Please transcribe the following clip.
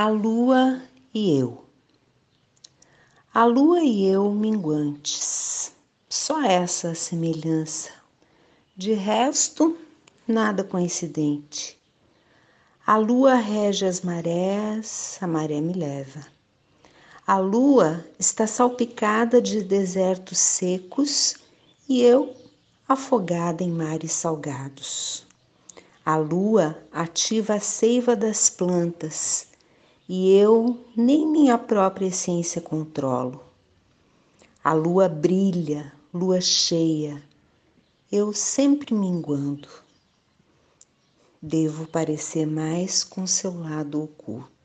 A lua e eu. A lua e eu minguantes. Só essa semelhança. De resto, nada coincidente. A lua rege as marés, a maré me leva. A lua está salpicada de desertos secos e eu afogada em mares salgados. A lua ativa a seiva das plantas e eu nem minha própria essência controlo. A lua brilha, lua cheia, eu sempre minguando. Devo parecer mais com seu lado oculto.